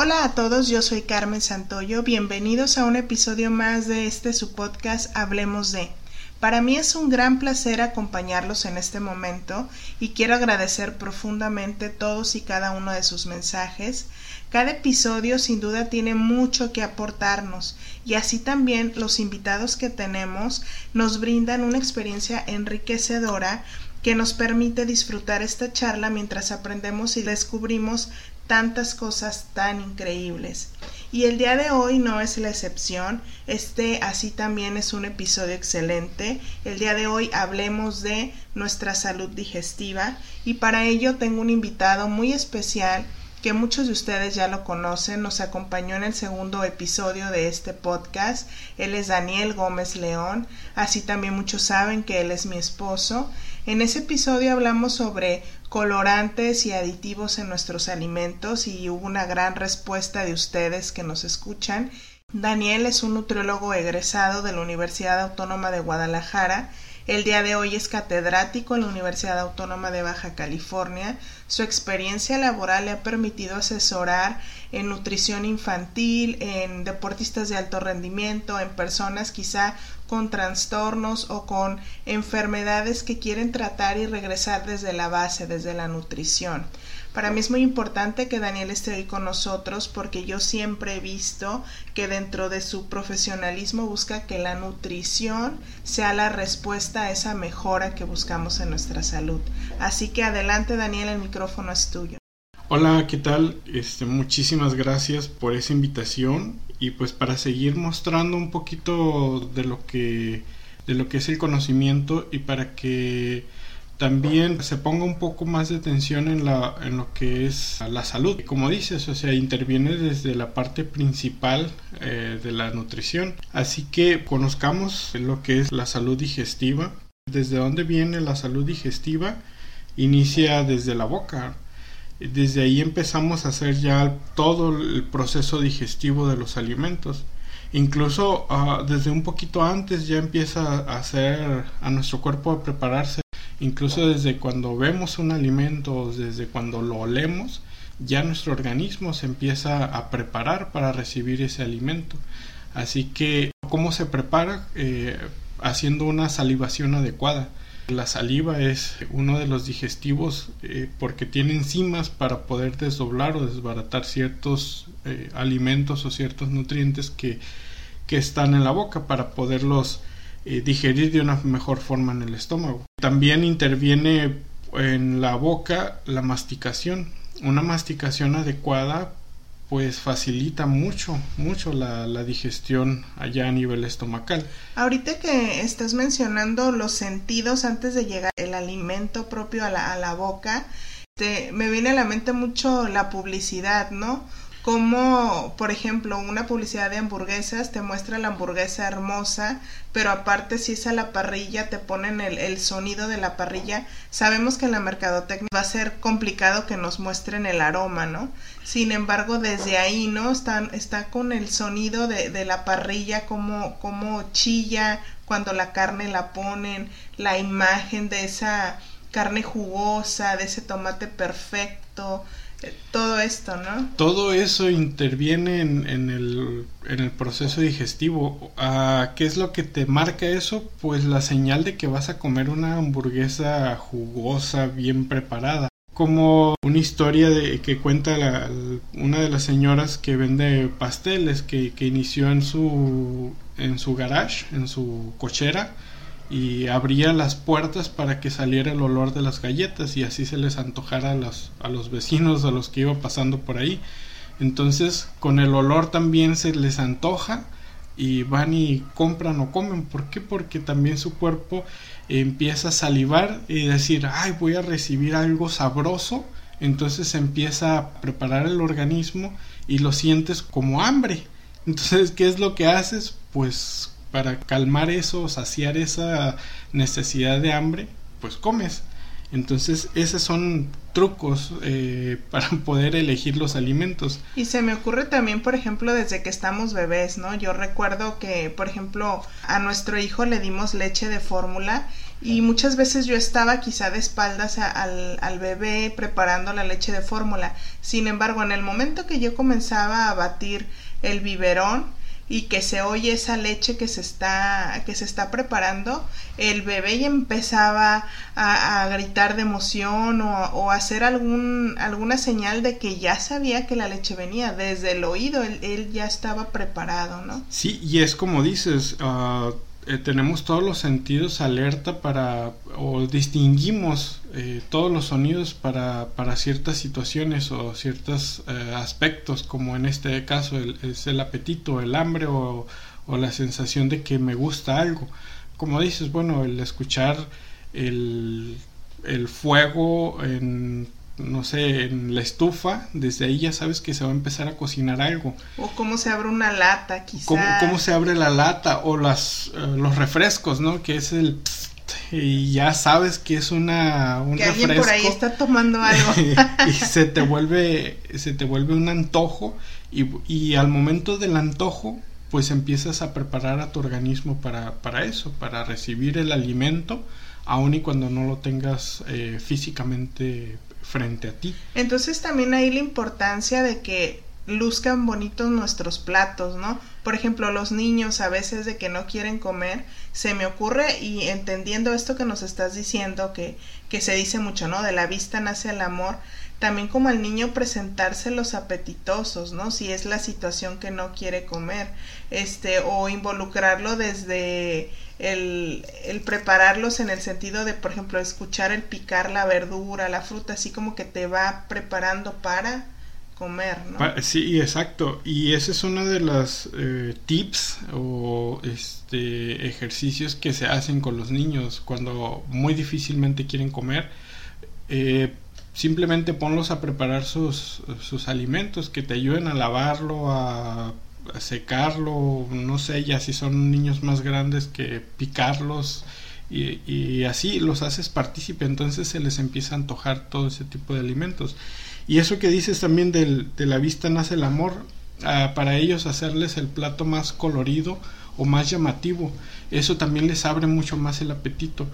Hola a todos, yo soy Carmen Santoyo, bienvenidos a un episodio más de este su podcast Hablemos de. Para mí es un gran placer acompañarlos en este momento y quiero agradecer profundamente todos y cada uno de sus mensajes. Cada episodio sin duda tiene mucho que aportarnos y así también los invitados que tenemos nos brindan una experiencia enriquecedora que nos permite disfrutar esta charla mientras aprendemos y descubrimos tantas cosas tan increíbles. Y el día de hoy no es la excepción, este así también es un episodio excelente. El día de hoy hablemos de nuestra salud digestiva y para ello tengo un invitado muy especial que muchos de ustedes ya lo conocen, nos acompañó en el segundo episodio de este podcast. Él es Daniel Gómez León, así también muchos saben que él es mi esposo. En ese episodio hablamos sobre colorantes y aditivos en nuestros alimentos y hubo una gran respuesta de ustedes que nos escuchan. Daniel es un nutriólogo egresado de la Universidad Autónoma de Guadalajara. El día de hoy es catedrático en la Universidad Autónoma de Baja California. Su experiencia laboral le ha permitido asesorar en nutrición infantil, en deportistas de alto rendimiento, en personas quizá con trastornos o con enfermedades que quieren tratar y regresar desde la base, desde la nutrición. Para mí es muy importante que Daniel esté hoy con nosotros porque yo siempre he visto que dentro de su profesionalismo busca que la nutrición sea la respuesta a esa mejora que buscamos en nuestra salud. Así que adelante Daniel, el micrófono es tuyo. Hola, ¿qué tal? Este, muchísimas gracias por esa invitación y pues para seguir mostrando un poquito de lo que de lo que es el conocimiento y para que también se ponga un poco más de atención en, la, lo que es la salud. Como dices, o sea, interviene desde la parte principal eh, de la nutrición. Así que conozcamos lo que es la salud digestiva. ¿Desde dónde viene la salud digestiva? Inicia desde la boca desde ahí empezamos a hacer ya todo el proceso digestivo de los alimentos. Incluso ah, desde un poquito antes ya empieza a hacer a nuestro cuerpo a prepararse. Incluso desde cuando vemos un alimento, desde cuando lo olemos, ya nuestro organismo se empieza a preparar para recibir ese alimento. Así que, ¿cómo se prepara? Eh, haciendo una salivación adecuada. La saliva es uno de los digestivos eh, porque tiene enzimas para poder desdoblar o desbaratar ciertos eh, alimentos o ciertos nutrientes que, que, están en la boca para poderlos eh, digerir de una mejor forma en el estómago. También interviene en la boca la masticación. Una masticación adecuada pues facilita mucho, mucho la, la, digestión allá a nivel estomacal. Ahorita que estás mencionando los sentidos antes de llegar el alimento propio a la, a la boca, te, me viene a la mente mucho la publicidad, ¿no? Como por ejemplo una publicidad de hamburguesas te muestra la hamburguesa hermosa pero aparte si es a la parrilla te ponen el, el, sonido de la parrilla sabemos que en la mercadotecnia va a ser complicado que nos muestren el aroma no sin embargo desde ahí no está, está con el sonido de, de la parrilla como, como chilla cuando la carne la ponen la imagen de esa carne jugosa de ese tomate perfecto todo esto, ¿no? Todo eso interviene en, en, el, en el, proceso digestivo. Ah, ¿Qué es lo que te marca eso? Pues la señal de que vas a comer una hamburguesa jugosa, bien preparada. Como una historia de, que cuenta la, una de las señoras que vende pasteles, que, que inició en su, en su garage, en su cochera y abría las puertas para que saliera el olor de las galletas y así se les antojara a los, a los vecinos, a los que iban pasando por ahí. Entonces con el olor también se les antoja y van y compran o comen. ¿Por qué? Porque también su cuerpo empieza a salivar y decir, ay, voy a recibir algo sabroso. Entonces empieza a preparar el organismo y lo sientes como hambre. Entonces, ¿qué es lo que haces? Pues para calmar eso, saciar esa necesidad de hambre, pues comes. Entonces, esos son trucos eh, para poder elegir los alimentos. Y se me ocurre también, por ejemplo, desde que estamos bebés, ¿no? Yo recuerdo que, por ejemplo, a nuestro hijo le dimos leche de fórmula y muchas veces yo estaba quizá de espaldas al, al bebé preparando la leche de fórmula. Sin embargo, en el momento que yo comenzaba a batir el biberón, y que se oye esa leche que se está que se está preparando el bebé ya empezaba a, gritar de emoción o, o, hacer algún alguna señal de que ya sabía que la leche venía desde el oído él, ya estaba preparado no sí y es como dices uh, eh, tenemos todos los sentidos alerta para o distinguimos eh, todos los sonidos para, para, ciertas situaciones o ciertos eh, aspectos como en este caso es el apetito, el hambre o, la sensación de que me gusta algo. Como dices, bueno, el escuchar el, el fuego en no sé, en la estufa, desde ahí ya sabes que se va a empezar a cocinar algo. O cómo se abre una lata, quizás. Cómo, se abre la lata o las, eh, los refrescos, ¿no? Que es el... y ya sabes que es una un que alguien por ahí está tomando algo y se te vuelve se te vuelve un antojo y, y al momento del antojo pues empiezas a preparar a tu organismo para, para eso para recibir el alimento aun y cuando no lo tengas eh, físicamente frente a ti. Entonces también hay la importancia de que luzcan bonitos nuestros platos, ¿no? Por ejemplo, los niños a veces de que no quieren comer, se me ocurre y entendiendo esto que nos estás diciendo, que, que se dice mucho, ¿no? De la vista nace el amor, también como al niño presentarse los apetitosos, ¿no? Si es la situación que no quiere comer, este, o involucrarlo desde el, el, prepararlos en el sentido de, por ejemplo, escuchar el picar la verdura, la fruta, así como que te va preparando para comer, ¿no? Sí, exacto. Y ese es uno de los eh, tips o este, ejercicios que se hacen con los niños cuando muy difícilmente quieren comer. Eh, simplemente ponlos a preparar sus, sus alimentos que te ayuden a lavarlo, a secarlo, no sé, ya si son niños más grandes que picarlos y, así los haces partícipe, entonces se les empieza a antojar todo ese tipo de alimentos. Y eso que dices también del, de la vista nace el amor, ah, para ellos hacerles el plato más colorido o más llamativo, eso también les abre mucho más el apetito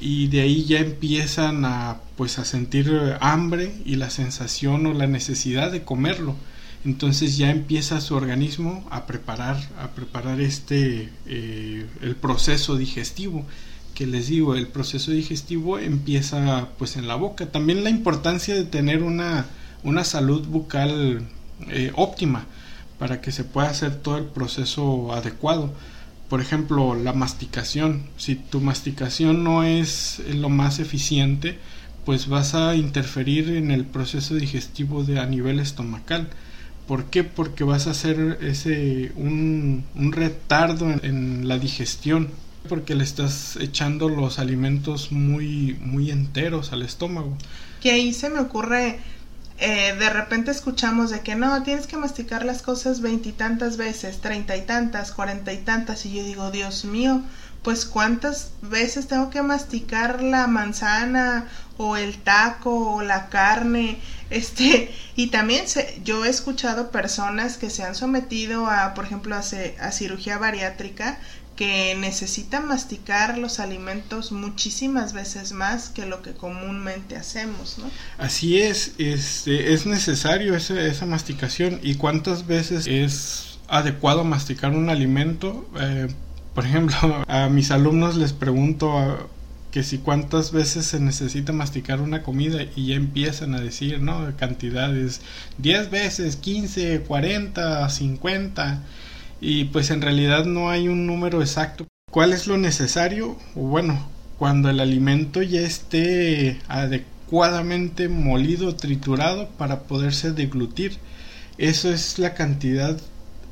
y de ahí ya empiezan a pues a sentir hambre y la sensación o la necesidad de comerlo. Entonces ya empieza su organismo a preparar a preparar este eh, el proceso digestivo que les digo el proceso digestivo empieza pues en la boca. También la importancia de tener una una salud bucal eh, óptima para que se pueda hacer todo el proceso adecuado por ejemplo la masticación si tu masticación no es lo más eficiente pues vas a interferir en el proceso digestivo de a nivel estomacal ¿Por qué? Porque vas a hacer ese un, un retardo en, la digestión, porque le estás echando los alimentos muy muy enteros al estómago. Que ahí se me ocurre eh, de repente escuchamos de que no, tienes que masticar las cosas veintitantas veces, treinta y tantas, cuarenta y tantas, y yo digo, Dios mío, pues cuántas veces tengo que masticar la manzana o el taco o la carne, este, y también se, yo he escuchado personas que se han sometido a, por ejemplo, a, a cirugía bariátrica, que necesitan masticar los alimentos muchísimas veces más que lo que comúnmente hacemos, ¿no? Así es, este, es necesario esa, esa masticación y cuántas veces es adecuado masticar un alimento. Eh, por ejemplo, a mis alumnos les pregunto ah, que si cuántas veces se necesita masticar una comida y ya empiezan a decir, ¿no? Cantidades, 10 veces, 15, 40, 50 y pues en realidad no hay un número exacto. ¿Cuál es lo necesario? Bueno, cuando el alimento ya esté adecuadamente molido, triturado para poderse deglutir. Eso es la cantidad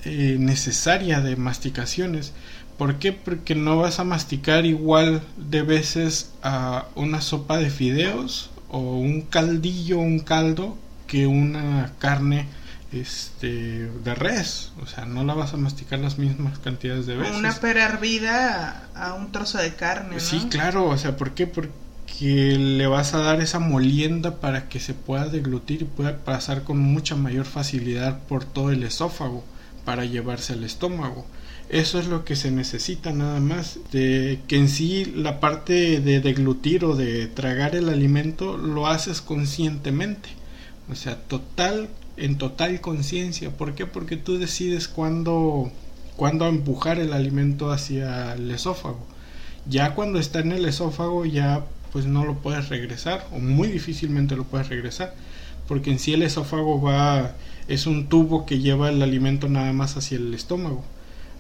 eh, necesaria de masticaciones. ¿Por qué? Porque no vas a masticar igual de veces a una sopa de fideos o un caldillo, un caldo, que una carne este de res, o sea, no la vas a masticar las mismas cantidades de veces. Una pera hervida a un trozo de carne, ¿no? Sí, claro, o sea, ¿por qué? Porque le vas a dar esa molienda para que se pueda deglutir y pueda pasar con mucha mayor facilidad por todo el esófago para llevarse al estómago. Eso es lo que se necesita nada más, de que en sí la parte de deglutir o de tragar el alimento lo haces conscientemente, o sea, total en total conciencia. ¿Por qué? Porque tú decides cuándo cuándo empujar el alimento hacia el esófago. Ya cuando está en el esófago ya pues no lo puedes regresar o muy difícilmente lo puedes regresar porque en sí el esófago va es un tubo que lleva el alimento nada más hacia el estómago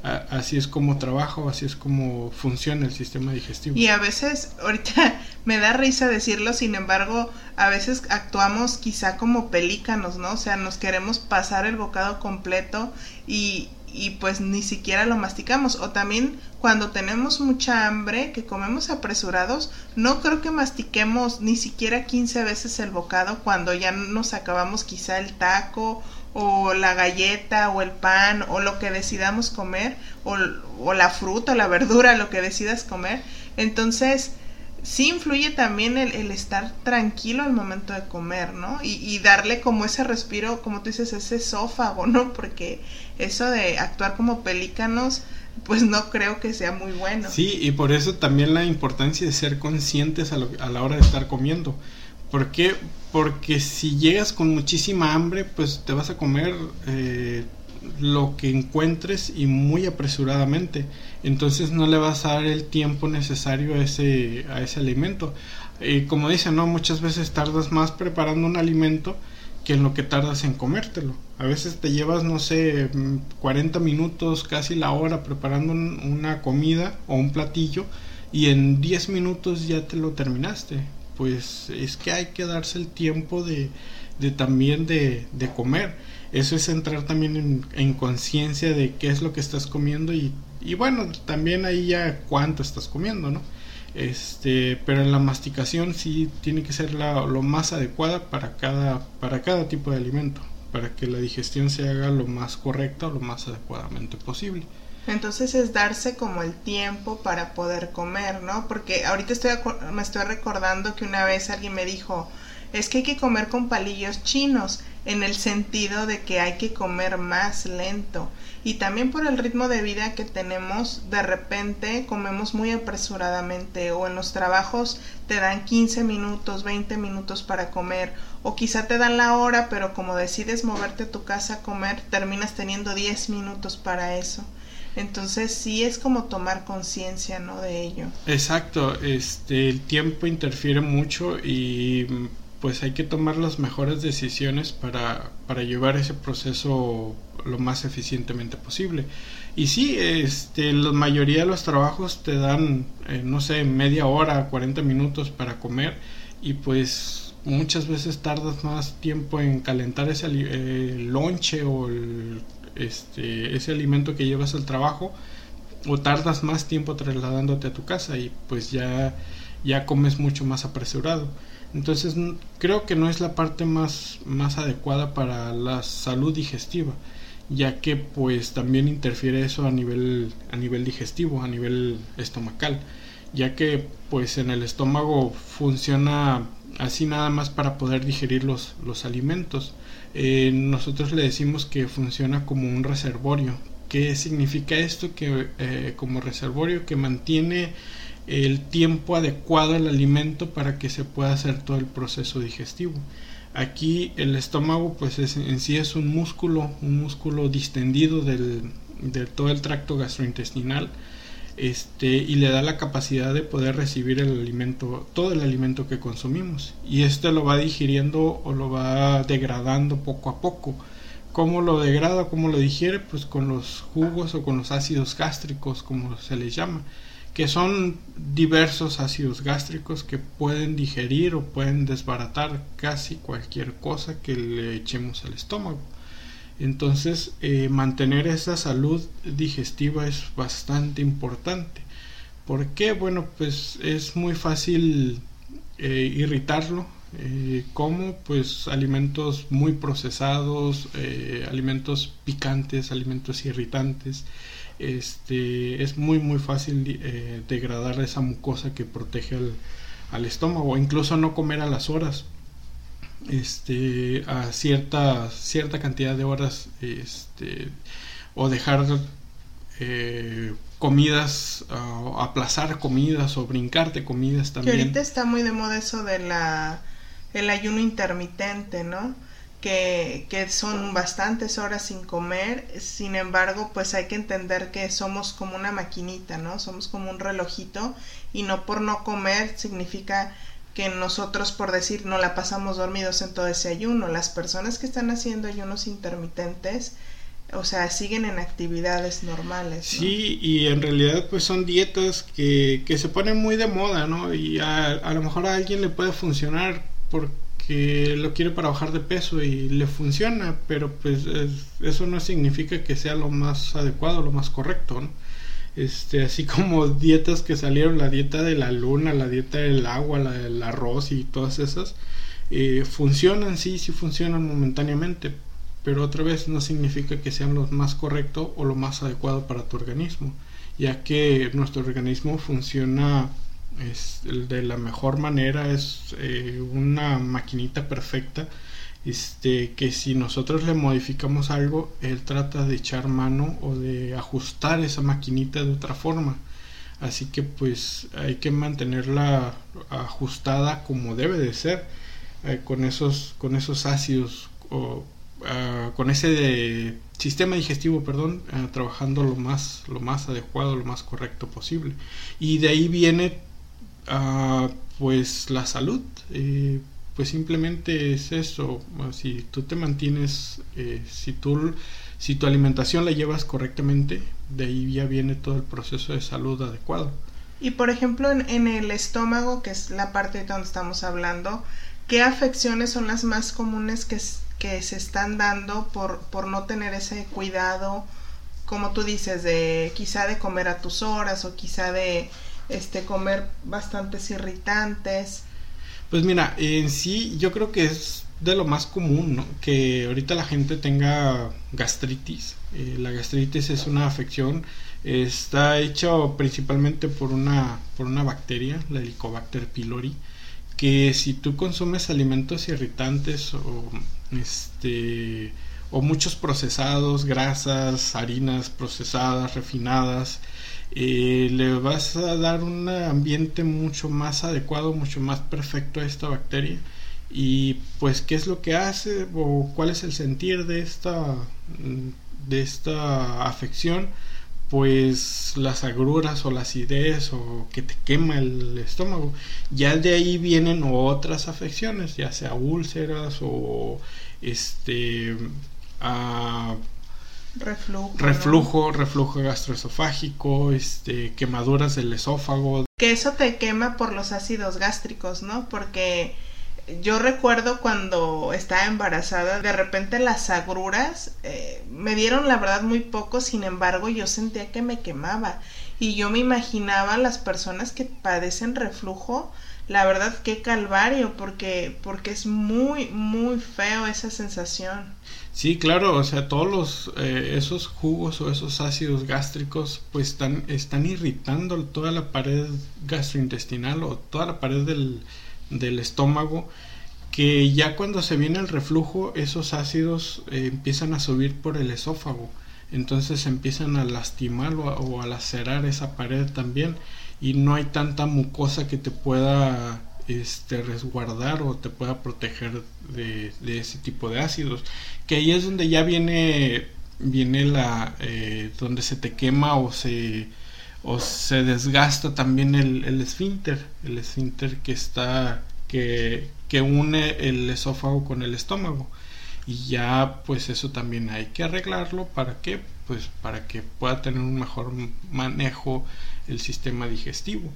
así es como trabajo, así es como funciona el sistema digestivo. Y a veces, ahorita me da risa decirlo, sin embargo, a veces actuamos quizá como pelícanos, ¿no? O sea, nos queremos pasar el bocado completo y, y pues ni siquiera lo masticamos. O también cuando tenemos mucha hambre, que comemos apresurados, no creo que mastiquemos ni siquiera 15 veces el bocado cuando ya nos acabamos quizá el taco o la galleta o el pan o lo que decidamos comer o, o la fruta o la verdura, lo que decidas comer. Entonces, sí influye también el, el, estar tranquilo al momento de comer, ¿no? Y, y, darle como ese respiro, como tú dices, ese esófago, ¿no? Porque eso de actuar como pelícanos, pues no creo que sea muy bueno. Sí, y por eso también la importancia de ser conscientes a, lo, a la hora de estar comiendo. ¿Por qué? Porque si llegas con muchísima hambre, pues te vas a comer eh, lo que encuentres y muy apresuradamente. Entonces no le vas a dar el tiempo necesario a ese, a ese alimento. Y como dicen, ¿no? Muchas veces tardas más preparando un alimento que en lo que tardas en comértelo. A veces te llevas, no sé, 40 minutos, casi la hora preparando un, una comida o un platillo y en 10 minutos ya te lo terminaste pues es que hay que darse el tiempo de, de también de, de, comer. Eso es entrar también en, en conciencia de qué es lo que estás comiendo y, y, bueno, también ahí ya cuánto estás comiendo, ¿no? Este, pero en la masticación sí tiene que ser la, lo más adecuada para cada, para cada tipo de alimento, para que la digestión se haga lo más correcta o lo más adecuadamente posible. Entonces es darse como el tiempo para poder comer, ¿no? Porque ahorita estoy me estoy recordando que una vez alguien me dijo, es que hay que comer con palillos chinos, en el sentido de que hay que comer más lento. Y también por el ritmo de vida que tenemos, de repente comemos muy apresuradamente o en los trabajos te dan 15 minutos, 20 minutos para comer o quizá te dan la hora, pero como decides moverte a tu casa a comer, terminas teniendo 10 minutos para eso. Entonces sí es como tomar conciencia, ¿no? De ello. Exacto, este, el tiempo interfiere mucho y pues hay que tomar las mejores decisiones para, para llevar ese proceso lo más eficientemente posible. Y sí, este, la mayoría de los trabajos te dan, eh, no sé, media hora, 40 minutos para comer y pues muchas veces tardas más tiempo en calentar ese eh, lonche o el este, ese alimento que llevas al trabajo o tardas más tiempo trasladándote a tu casa y pues ya, ya comes mucho más apresurado. Entonces creo que no es la parte más, más adecuada para la salud digestiva, ya que pues también interfiere eso a nivel, a nivel digestivo, a nivel estomacal, ya que pues en el estómago funciona así nada más para poder digerir los, los alimentos eh, nosotros le decimos que funciona como un reservorio. ¿Qué significa esto? Que eh, como reservorio que mantiene el tiempo adecuado al alimento para que se pueda hacer todo el proceso digestivo. Aquí el estómago pues es, en sí es un músculo, un músculo distendido del, de todo el tracto gastrointestinal este, y le da la capacidad de poder recibir el alimento, todo el alimento que consumimos. Y este lo va digiriendo o lo va degradando poco a poco. ¿Cómo lo degrada, cómo lo digiere? Pues con los jugos o con los ácidos gástricos, como se les llama, que son diversos ácidos gástricos que pueden digerir o pueden desbaratar casi cualquier cosa que le echemos al estómago. Entonces, eh, mantener esa salud digestiva es bastante importante. ¿Por qué? Bueno, pues es muy fácil eh, irritarlo, Eh, como pues alimentos muy procesados, eh, alimentos picantes, alimentos irritantes. Este, es muy muy fácil degradar esa mucosa que protege al, al estómago, incluso no comer a las horas este a cierta cierta cantidad de horas este o dejar eh, comidas aplazar comidas o brincarte comidas también. que ahorita está muy de moda eso de la el ayuno intermitente no que, que son bastantes horas sin comer sin embargo pues hay que entender que somos como una maquinita no somos como un relojito y no por no comer significa que nosotros, por decir, no la pasamos dormidos en todo ese ayuno. Las personas que están haciendo ayunos intermitentes, o sea, siguen en actividades normales. Sí, y en realidad pues son dietas que, que se ponen muy de moda, ¿no? Y a, lo mejor a alguien le puede funcionar porque lo quiere para bajar de peso y le funciona, pero pues eso no significa que sea lo más adecuado, lo más correcto, ¿no? Este, así como dietas que salieron, la dieta de la luna, la dieta del agua, la del arroz y todas esas, eh, funcionan, sí, sí funcionan momentáneamente, pero otra vez no significa que sean lo más correcto o lo más adecuado para tu organismo, ya que nuestro organismo funciona es, de la mejor manera, es eh, una maquinita perfecta este, que si nosotros le modificamos algo, él trata de echar mano o de ajustar esa maquinita de otra forma. Así que pues hay que mantenerla ajustada como debe de ser, eh, con, esos, con esos ácidos o uh, con ese sistema digestivo, perdón, uh, trabajando lo más, lo más adecuado, lo más correcto posible. Y de ahí viene uh, pues la salud. Eh, pues simplemente es eso. Si tú te mantienes, eh, si, tú, si tu alimentación la llevas correctamente, de ahí ya viene todo el proceso de salud adecuado. Y por ejemplo, en, el estómago, que es la parte donde estamos hablando, ¿qué afecciones son las más comunes que, que se están dando por, por no tener ese cuidado, como tú dices, de quizá de comer a tus horas o quizá de este comer bastantes irritantes? Pues mira, en sí yo creo que es de lo más común, ¿no? Que ahorita la gente tenga gastritis. Eh, la gastritis es una afección, está hecho principalmente por una, por una bacteria, la Helicobacter pylori, que si tú consumes alimentos irritantes o este o muchos procesados, grasas, harinas procesadas, refinadas, eh, le vas a dar un ambiente mucho más adecuado, mucho más perfecto a esta bacteria. Y pues, ¿qué es lo que hace o cuál es el sentir de esta, de esta afección? Pues las agruras o la acidez o que te quema el estómago. Ya de ahí vienen otras afecciones, ya sea úlceras o este. Uh, reflujo, reflujo, reflujo gastroesofágico, este, quemaduras del esófago. Que eso te quema por los ácidos gástricos, ¿no? Porque yo recuerdo cuando estaba embarazada, de repente las agruras eh, me dieron la verdad muy poco, sin embargo yo sentía que me quemaba y yo me imaginaba las personas que padecen reflujo, la verdad qué calvario, porque, porque es muy, muy feo esa sensación. Sí, claro, o sea, todos los, eh, esos jugos o esos ácidos gástricos pues están, están irritando toda la pared gastrointestinal o toda la pared del, del estómago que ya cuando se viene el reflujo esos ácidos eh, empiezan a subir por el esófago. Entonces empiezan a lastimar o a, o a lacerar esa pared también. Y no hay tanta mucosa que te pueda este, resguardar o te pueda proteger de, ese tipo de ácidos. Que ahí es donde ya viene, viene la, eh, donde se te quema o se, o se desgasta también el, esfínter, el esfínter que está, que, que une el esófago con el estómago. Y ya pues eso también hay que arreglarlo para que pues para que pueda tener un mejor manejo el sistema digestivo.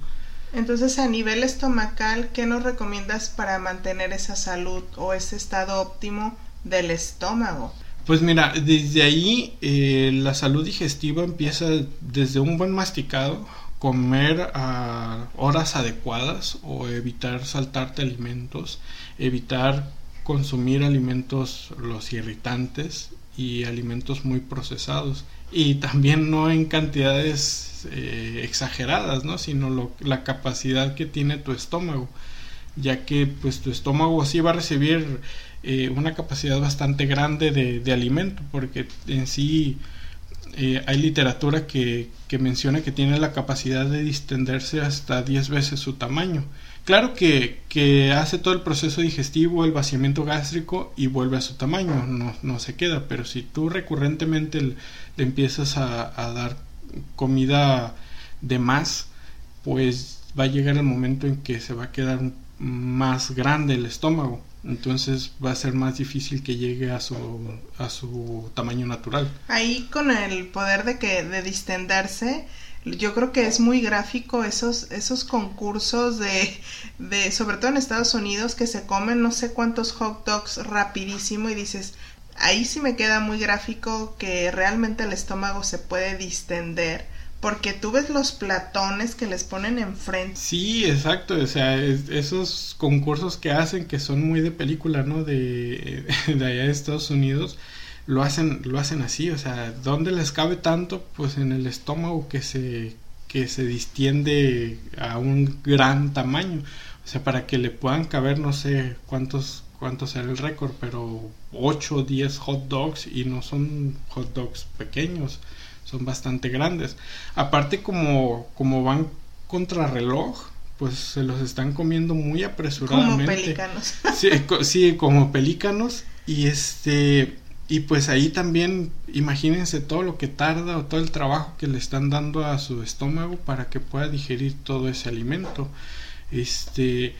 Entonces, a nivel estomacal, ¿qué nos recomiendas para mantener esa salud o ese estado óptimo del estómago? Pues mira, desde ahí eh, la salud digestiva empieza desde un buen masticado, comer a horas adecuadas o evitar saltarte alimentos, evitar consumir alimentos los irritantes y alimentos muy procesados y también no en cantidades eh, exageradas no sino la capacidad que tiene tu estómago ya que pues tu estómago sí va a recibir eh, una capacidad bastante grande de, alimento porque en sí eh, hay literatura que, que, menciona que tiene la capacidad de distenderse hasta 10 veces su tamaño claro que, que, hace todo el proceso digestivo el vaciamiento gástrico y vuelve a su tamaño no, no se queda pero si tú recurrentemente le, empiezas a, a dar comida de más pues va a llegar el momento en que se va a quedar más grande el estómago. Entonces va a ser más difícil que llegue a su a su tamaño natural. Ahí con el poder de que de distenderse yo creo que es muy gráfico esos esos concursos de de sobre todo en Estados Unidos que se comen no sé cuántos hot dogs rapidísimo y dices ahí sí me queda muy gráfico que realmente el estómago se puede distender porque tú ves los platones que les ponen enfrente. Sí, exacto, o sea, esos concursos que hacen que son muy de película, ¿no? De, de allá de Estados Unidos, lo hacen, lo hacen así, o sea, ¿dónde les cabe tanto? Pues en el estómago que se, que se distiende a un gran tamaño. O sea, para que le puedan caber, no sé cuántos, cuántos será el récord, pero 8 o 10 hot dogs y no son hot dogs pequeños son bastante grandes. Aparte como, como van contra reloj, pues se los están comiendo muy apresuradamente. Como pelícanos. Sí, sí, como pelícanos. Y este y pues ahí también imagínense todo lo que tarda o todo el trabajo que le están dando a su estómago para que pueda digerir todo ese alimento. Este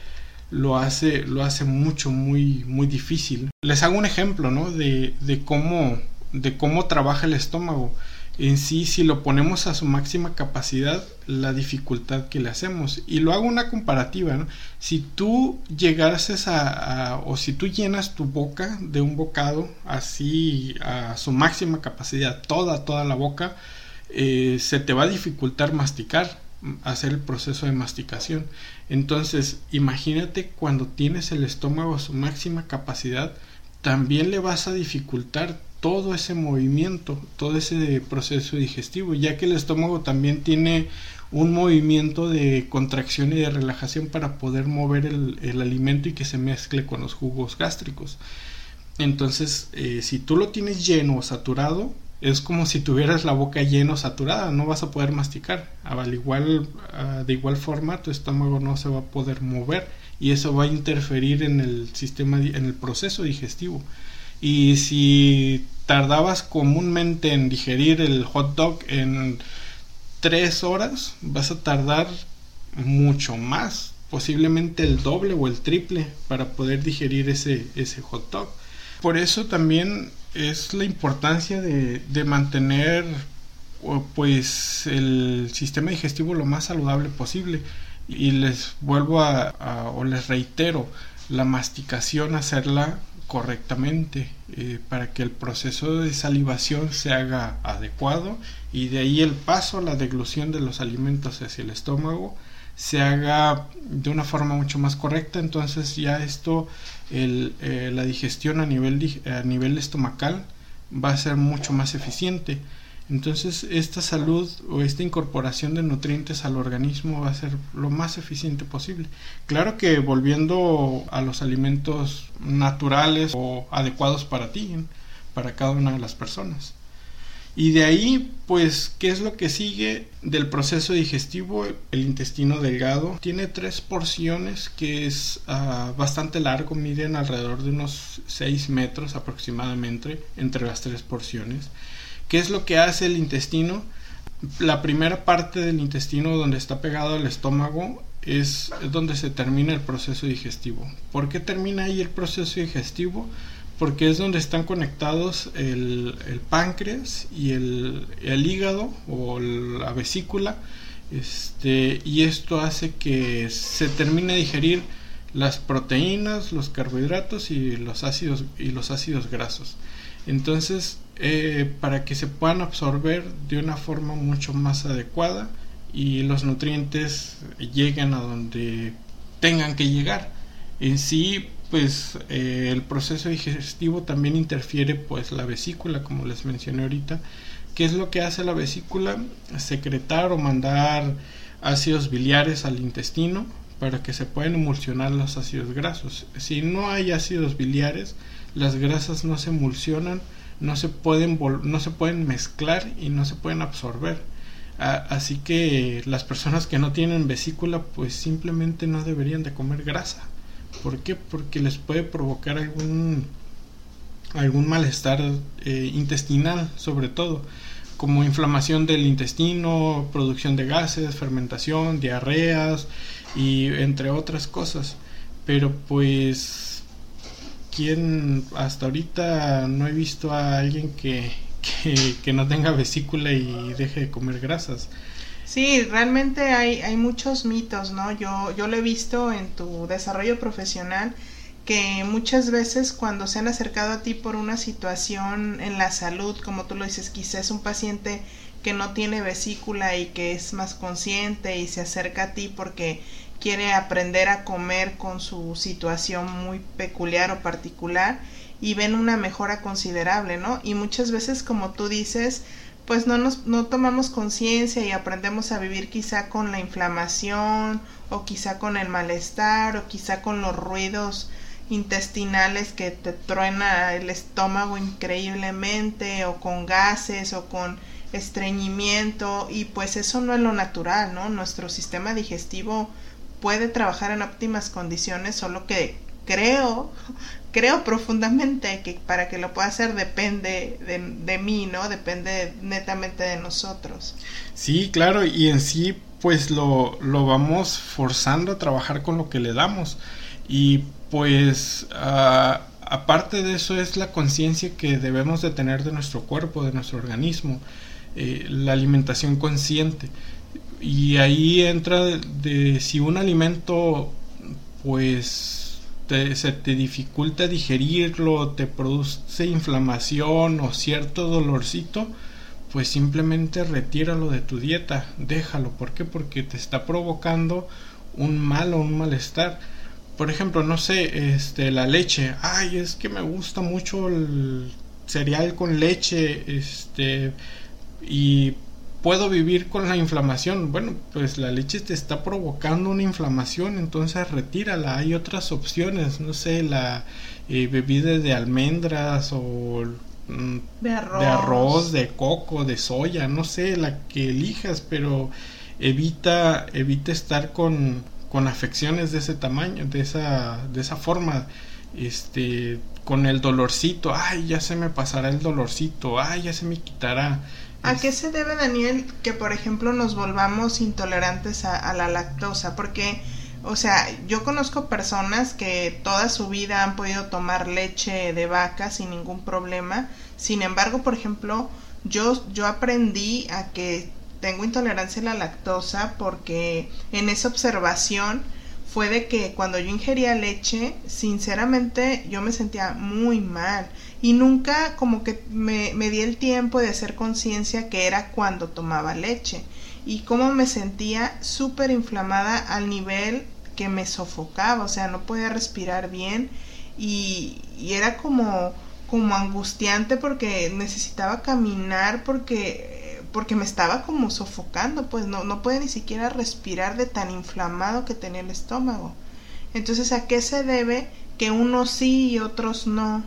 lo hace lo hace mucho muy muy difícil. Les hago un ejemplo, ¿no? de, de cómo de cómo trabaja el estómago en sí, si lo ponemos a su máxima capacidad, la dificultad que le hacemos. Y lo hago una comparativa, ¿no? Si tú llegases a, o si tú llenas tu boca de un bocado así a su máxima capacidad, toda, toda la boca, eh, se te va a dificultar masticar, hacer el proceso de masticación. Entonces, imagínate cuando tienes el estómago a su máxima capacidad, también le vas a dificultar todo ese movimiento, todo ese proceso digestivo, ya que el estómago también tiene un movimiento de contracción y de relajación para poder mover el, alimento y que se mezcle con los jugos gástricos. Entonces, eh, si tú lo tienes lleno o saturado, es como si tuvieras la boca llena o saturada, no vas a poder masticar. Al igual, ah, de igual forma, tu estómago no se va a poder mover y eso va a interferir en el sistema, en el proceso digestivo. Y si tardabas comúnmente en digerir el hot dog en tres horas, vas a tardar mucho más, posiblemente el doble o el triple para poder digerir ese, ese hot dog. Por eso también es la importancia de, de mantener pues el sistema digestivo lo más saludable posible y les vuelvo a, a o les reitero la masticación hacerla correctamente eh, para que el proceso de salivación se haga adecuado y de ahí el paso a la deglución de los alimentos hacia el estómago se haga de una forma mucho más correcta. Entonces ya esto el, eh, la digestión a nivel, a nivel estomacal va a ser mucho más eficiente entonces esta salud o esta incorporación de nutrientes al organismo va a ser lo más eficiente posible. Claro que volviendo a los alimentos naturales o adecuados para ti, para cada una de las personas. Y de ahí, pues, ¿qué es lo que sigue del proceso digestivo? El intestino delgado tiene tres porciones que es ah, bastante largo, miden alrededor de unos 6 metros aproximadamente entre las tres porciones. ¿Qué es lo que hace el intestino? La primera parte del intestino donde está pegado al estómago es donde se termina el proceso digestivo. ¿Por qué termina ahí el proceso digestivo? Porque es donde están conectados el, páncreas y el, hígado o la vesícula. Este, y esto hace que se termine de digerir las proteínas, los carbohidratos y los ácidos, y los ácidos grasos. Entonces, eh, para que se puedan absorber de una forma mucho más adecuada y los nutrientes lleguen a donde tengan que llegar. En sí, pues eh, el proceso digestivo también interfiere pues la vesícula, como les mencioné ahorita. ¿Qué es lo que hace la vesícula? Secretar o mandar ácidos biliares al intestino para que se puedan emulsionar los ácidos grasos. Si no hay ácidos biliares, las grasas no se emulsionan, no se pueden, no se pueden mezclar y no se pueden absorber. así que las personas que no tienen vesícula pues simplemente no deberían de comer grasa. ¿Por qué? Porque les puede provocar algún algún malestar eh, intestinal sobre todo como inflamación del intestino, producción de gases, fermentación, diarreas y entre otras cosas. Pero pues, ¿quién hasta ahorita no he visto a alguien que, que, no tenga vesícula y deje de comer grasas? Sí, realmente hay, hay muchos mitos, ¿no? Yo, yo lo he visto en tu desarrollo profesional que muchas veces cuando se han acercado a ti por una situación en la salud, como tú lo dices, quizás un paciente que no tiene vesícula y que es más consciente y se acerca a ti porque quiere aprender a comer con su situación muy peculiar o particular y ven una mejora considerable, ¿no? Y muchas veces, como tú dices, pues no nos no tomamos conciencia y aprendemos a vivir quizá con la inflamación o quizá con el malestar o quizá con los ruidos intestinales que te truena el estómago increíblemente o con gases o con estreñimiento y pues eso no es lo natural, ¿no? Nuestro sistema digestivo puede trabajar en óptimas condiciones, solo que creo, creo profundamente que para que lo pueda hacer depende de, mí, ¿no? Depende netamente de nosotros. Sí, claro, y en sí pues lo, lo vamos forzando a trabajar con lo que le damos y pues ah, aparte de eso es la conciencia que debemos de tener de nuestro cuerpo, de nuestro organismo, eh, la alimentación consciente. Y ahí entra de, si un alimento pues se te dificulta digerirlo, te produce inflamación o cierto dolorcito, pues simplemente retíralo de tu dieta, déjalo. ¿Por qué? Porque te está provocando un mal o un malestar por ejemplo, no sé, este, la leche. Ay, es que me gusta mucho el cereal con leche, este, y puedo vivir con la inflamación. Bueno, pues la leche te está provocando una inflamación, entonces retírala. Hay otras opciones, no sé, la eh, bebida de almendras o mm, de arroz. de arroz, de coco, de soya, no sé, la que elijas, pero evita, evita estar con con afecciones de ese tamaño, de esa, de esa forma, este, con el dolorcito, ay, ya se me pasará el dolorcito, ay, ya se me quitará. ¿A qué se debe, Daniel, que por ejemplo nos volvamos intolerantes a, la lactosa? Porque, o sea, yo conozco personas que toda su vida han podido tomar leche de vaca sin ningún problema. Sin embargo, por ejemplo, yo, yo aprendí a que tengo intolerancia a la lactosa porque en esa observación fue de que cuando yo ingería leche, sinceramente yo me sentía muy mal. Y nunca como que me, me di el tiempo de hacer conciencia que era cuando tomaba leche. Y cómo me sentía súper inflamada al nivel que me sofocaba, o sea, no podía respirar bien. Y, y era como como angustiante porque necesitaba caminar porque porque me estaba como sofocando, pues no, no puede ni siquiera respirar de tan inflamado que tenía el estómago. Entonces, ¿a qué se debe que unos sí y otros no?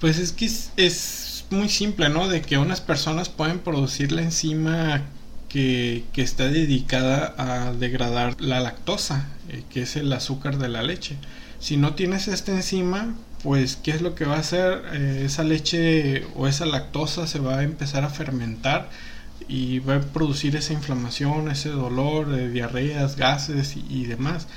Pues es que es, muy simple, ¿no? De que unas personas pueden producir la enzima que, que está dedicada a degradar la lactosa, eh, que es el azúcar de la leche. Si no tienes esta enzima, pues ¿qué es lo que va a hacer? Eh, esa leche o esa lactosa se va a empezar a fermentar y va a producir esa inflamación, ese dolor, de diarreas, gases y, demás.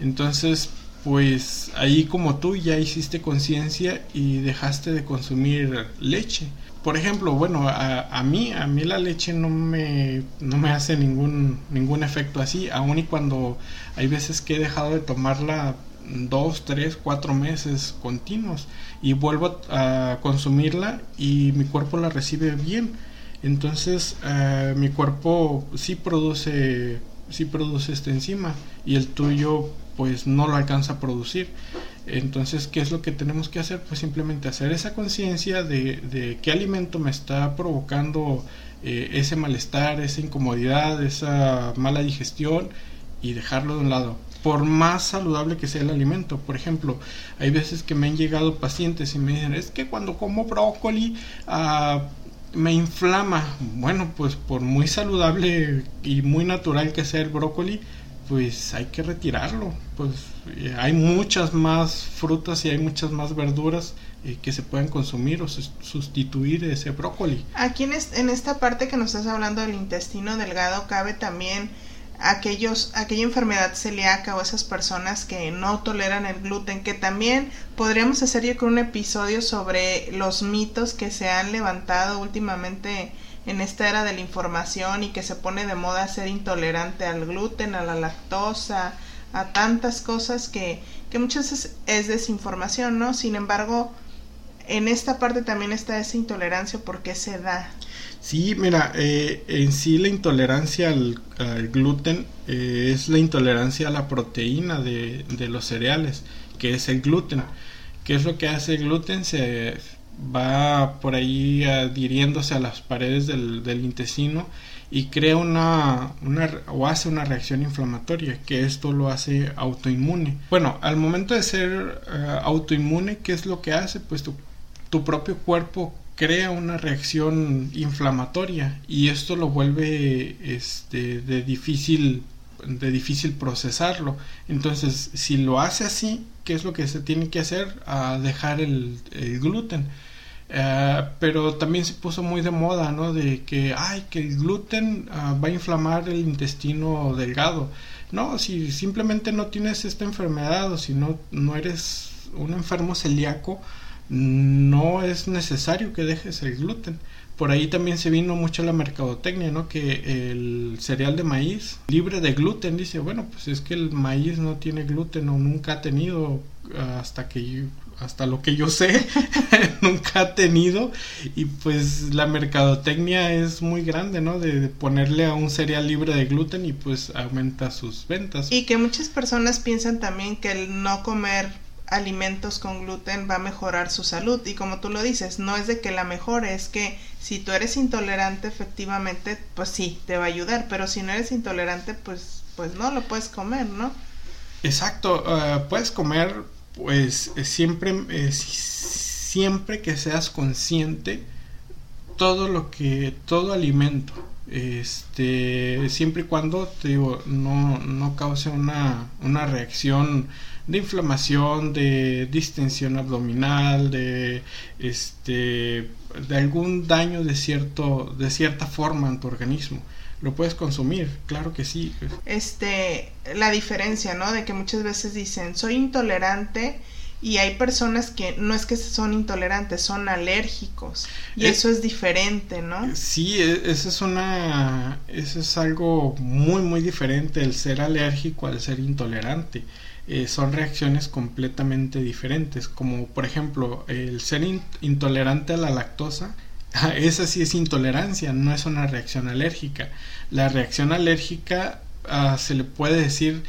Entonces, pues ahí como tú ya hiciste conciencia y dejaste de consumir leche. Por ejemplo, bueno, a, mí, a mí la leche no me, no me hace ningún, ningún efecto así, aun y cuando hay veces que he dejado de tomarla dos, tres, cuatro meses continuos y vuelvo a consumirla y mi cuerpo la recibe bien entonces eh, mi cuerpo sí produce, sí produce esta enzima y el tuyo pues no lo alcanza a producir. Entonces, ¿qué es lo que tenemos que hacer? Pues simplemente hacer esa conciencia de, de, qué alimento me está provocando eh, ese malestar, esa incomodidad, esa mala digestión y dejarlo de un lado. Por más saludable que sea el alimento. Por ejemplo, hay veces que me han llegado pacientes y me dicen, es que cuando como brócoli ah, me inflama. Bueno, pues por muy saludable y muy natural que sea el brócoli, pues hay que retirarlo. Pues eh, hay muchas más frutas y hay muchas más verduras eh, que se pueden consumir o sustituir ese brócoli. Aquí en, en esta parte que nos estás hablando del intestino delgado cabe también aquellos, aquella enfermedad celíaca o esas personas que no toleran el gluten, que también podríamos hacer yo con un episodio sobre los mitos que se han levantado últimamente en esta era de la información y que se pone de moda ser intolerante al gluten, a la lactosa, a tantas cosas que, que muchas veces es desinformación, ¿no? Sin embargo, en esta parte también está esa intolerancia porque se da. Sí, mira, eh, en sí la intolerancia al, gluten eh, es la intolerancia a la proteína de, de, los cereales, que es el gluten. ¿Qué es lo que hace el gluten? Se va por ahí adhiriéndose a las paredes del, del intestino y crea una, una, o hace una reacción inflamatoria, que esto lo hace autoinmune. Bueno, al momento de ser eh, autoinmune, ¿qué es lo que hace? Pues tu, tu propio cuerpo crea una reacción inflamatoria y esto lo vuelve este, de difícil de difícil procesarlo. Entonces si lo hace así qué es lo que se tiene que hacer a dejar el, gluten. Eh, pero también se puso muy de moda no de que ay que el gluten ah, va a inflamar el intestino delgado no si simplemente no tienes esta enfermedad o si no no eres un enfermo celíaco no es necesario que dejes el gluten. Por ahí también se vino mucho la mercadotecnia, ¿no? Que el cereal de maíz libre de gluten dice, bueno, pues es que el maíz no tiene gluten o nunca ha tenido hasta que hasta lo que yo sé, nunca ha tenido y pues la mercadotecnia es muy grande, ¿no? De, ponerle a un cereal libre de gluten y pues aumenta sus ventas. Y que muchas personas piensan también que el no comer alimentos con gluten va a mejorar su salud y como tú lo dices, no es de que la mejore, es que si tú eres intolerante efectivamente, pues sí, te va a ayudar, pero si no eres intolerante, pues pues no lo puedes comer, ¿no? Exacto, eh, puedes comer pues eh, siempre eh, siempre que seas consciente todo lo que todo alimento este siempre y cuando te digo no no cause una una reacción de inflamación, de distensión abdominal, de este de algún daño de cierto de cierta forma en tu organismo. Lo puedes consumir, claro que sí. Este, la diferencia, ¿no? De que muchas veces dicen, "Soy intolerante." y hay personas que no es que son intolerantes, son alérgicos y eh, eso es diferente, ¿no? Sí, e, eso es una eso es algo muy muy diferente el ser alérgico al ser intolerante. Eh, son reacciones completamente diferentes, como por ejemplo el ser intolerante a la lactosa, esa sí es intolerancia, no es una reacción alérgica. La reacción alérgica ah, se le puede decir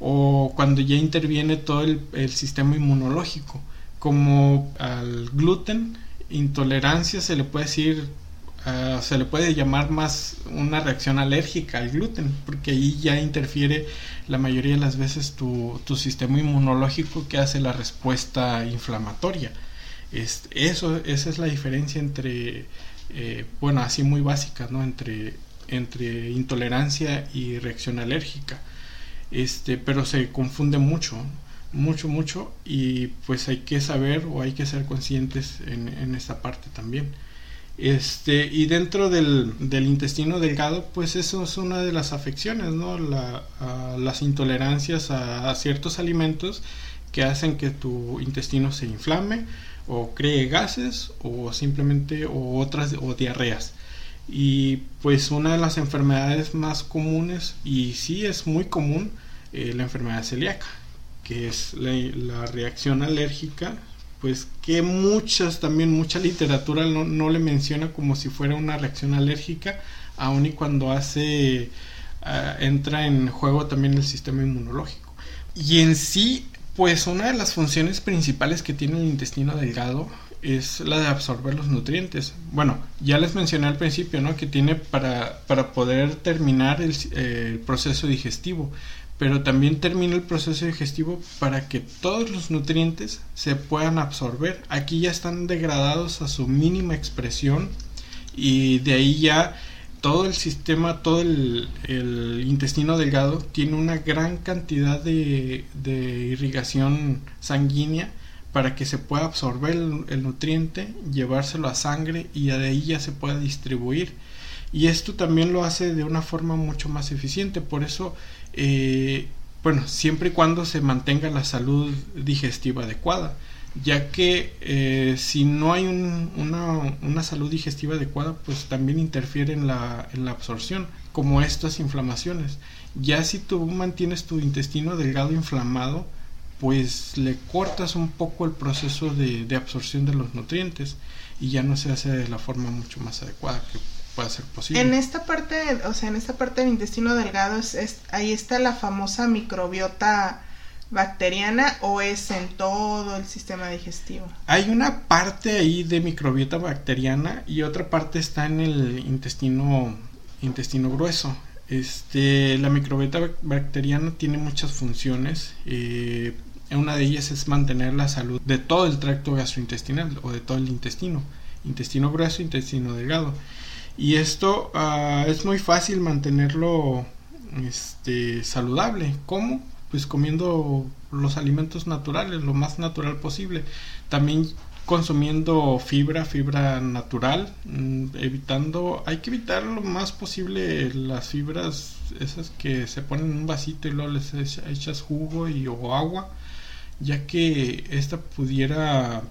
o cuando ya interviene todo el, sistema inmunológico, como al gluten, intolerancia se le puede decir ah, se le puede llamar más una reacción alérgica al gluten, porque ahí ya interfiere la mayoría de las veces tu, tu sistema inmunológico que hace la respuesta inflamatoria. Es, eso, esa es la diferencia entre, eh, bueno, así muy básica, ¿no? Entre, entre intolerancia y reacción alérgica. Este, pero se confunde mucho, mucho, mucho, y pues hay que saber o hay que ser conscientes en, en parte también. Este, y dentro del, del, intestino delgado, pues eso es una de las afecciones, ¿no? La, las intolerancias a, ciertos alimentos que hacen que tu intestino se inflame o cree gases o simplemente o otras o diarreas. Y pues una de las enfermedades más comunes, y sí es muy común, eh, la enfermedad celíaca, que es la reacción alérgica pues que muchas, también mucha literatura no, le menciona como si fuera una reacción alérgica, aun y cuando hace, ah, entra en juego también el sistema inmunológico. Y en sí, Pues una de las funciones principales que tiene el intestino delgado es la de absorber los nutrientes. Bueno, ya les mencioné al principio, ¿no? Que tiene para, para poder terminar el, proceso digestivo, pero también termina el proceso digestivo para que todos los nutrientes se puedan absorber. Aquí ya están degradados a su mínima expresión y de ahí ya todo el sistema, todo el, intestino delgado tiene una gran cantidad de, irrigación sanguínea para que se pueda absorber el, nutriente, llevárselo a sangre y de ahí ya se pueda distribuir. Y esto también lo hace de una forma mucho más eficiente. Por eso, eh, bueno, siempre y cuando se mantenga la salud digestiva adecuada ya que eh, si no hay una, salud digestiva adecuada, pues también interfiere en la, en la absorción, como estas inflamaciones. Ya si tú mantienes tu intestino delgado inflamado, pues le cortas un poco el proceso de, absorción de los nutrientes y ya no se hace de la forma mucho más adecuada que pueda ser posible. En esta parte, o sea, en esta parte del intestino delgado, es ahí está la famosa microbiota bacteriana o es en todo el sistema digestivo? Hay una parte ahí de microbiota bacteriana y otra parte está en el intestino intestino grueso. Este, la microbiota bacteriana tiene muchas funciones. Eh, una de ellas es mantener la salud de todo el tracto gastrointestinal o de todo el intestino, intestino grueso, intestino delgado. Y esto ah, es muy fácil mantenerlo este, saludable. ¿Cómo? pues comiendo los alimentos naturales, lo más natural posible. También consumiendo fibra, fibra natural, mm, evitando, hay que evitar lo más posible las fibras esas que se ponen en un vasito y luego les echas jugo y o agua, ya que esta pudiera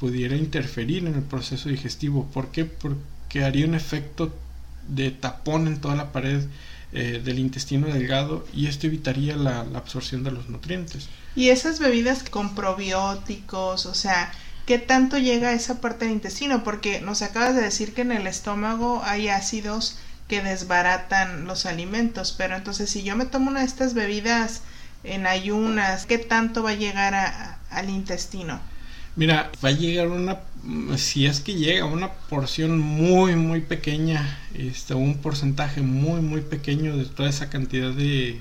pudiera interferir en el proceso digestivo. ¿Por qué? Porque haría un efecto de tapón en toda la pared eh, del intestino delgado y esto evitaría la, absorción de los nutrientes. Y esas bebidas con probióticos, o sea, ¿qué tanto llega a esa parte del intestino? Porque nos acabas de decir que en el estómago hay ácidos que desbaratan los alimentos, pero entonces si yo me tomo una de estas bebidas en ayunas, ¿qué tanto va a llegar al intestino? Mira, va a llegar una, si es que llega, una porción muy, muy pequeña, este, un porcentaje muy, muy pequeño de toda esa cantidad de,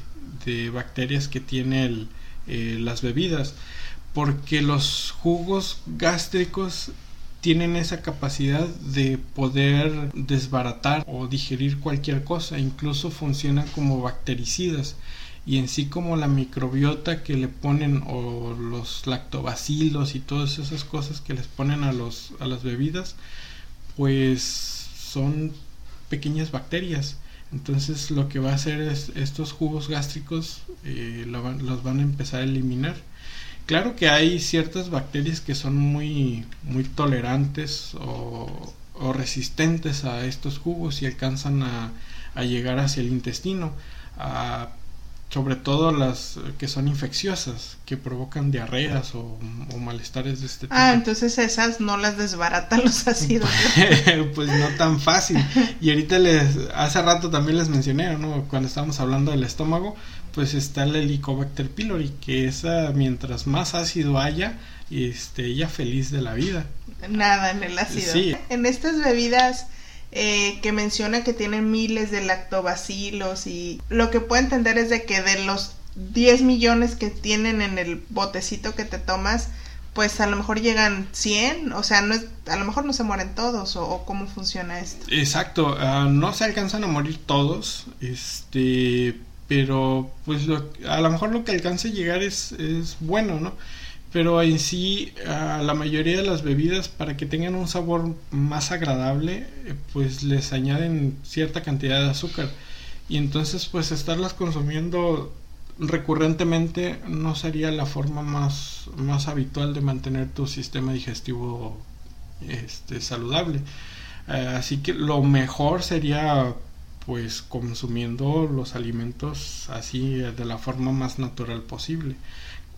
bacterias que tiene eh, las bebidas, porque los jugos gástricos tienen esa capacidad de poder desbaratar o digerir cualquier cosa, incluso funcionan como bactericidas y en sí como la microbiota que le ponen o los lactobacilos y todas esas cosas que les ponen a los a las bebidas pues son pequeñas bacterias. Entonces lo que va a hacer es estos jugos gástricos eh, los van a empezar a eliminar. Claro que hay ciertas bacterias que son muy muy tolerantes o, resistentes a estos jugos y alcanzan a, a llegar hacia el intestino. A sobre todo las que son infecciosas, que provocan diarreas o, malestares de este tipo. Ah, entonces esas no las desbaratan los ácidos. pues no tan fácil. Y ahorita les, hace rato también les mencioné, ¿no? Cuando estábamos hablando del estómago, pues está el Helicobacter pylori, que esa mientras más ácido haya, este, ella feliz de la vida. Nada en el ácido. Sí. En estas bebidas eh, que menciona que tienen miles de lactobacilos y lo que puedo entender es de que de los 10 millones que tienen en el botecito que te tomas, pues a lo mejor llegan 100, o sea, no a lo mejor no se mueren todos, o, cómo funciona esto. Exacto, ah, no se alcanzan a morir todos, este, pero pues a lo mejor lo que alcance a llegar es, es bueno, ¿no? Pero en sí la mayoría de las bebidas para que tengan un sabor más agradable eh, pues les añaden cierta cantidad de azúcar. Y entonces pues estarlas consumiendo recurrentemente no sería la forma más, más habitual de mantener tu sistema digestivo este, saludable. Eh, así que lo mejor sería pues consumiendo los alimentos así de la forma más natural posible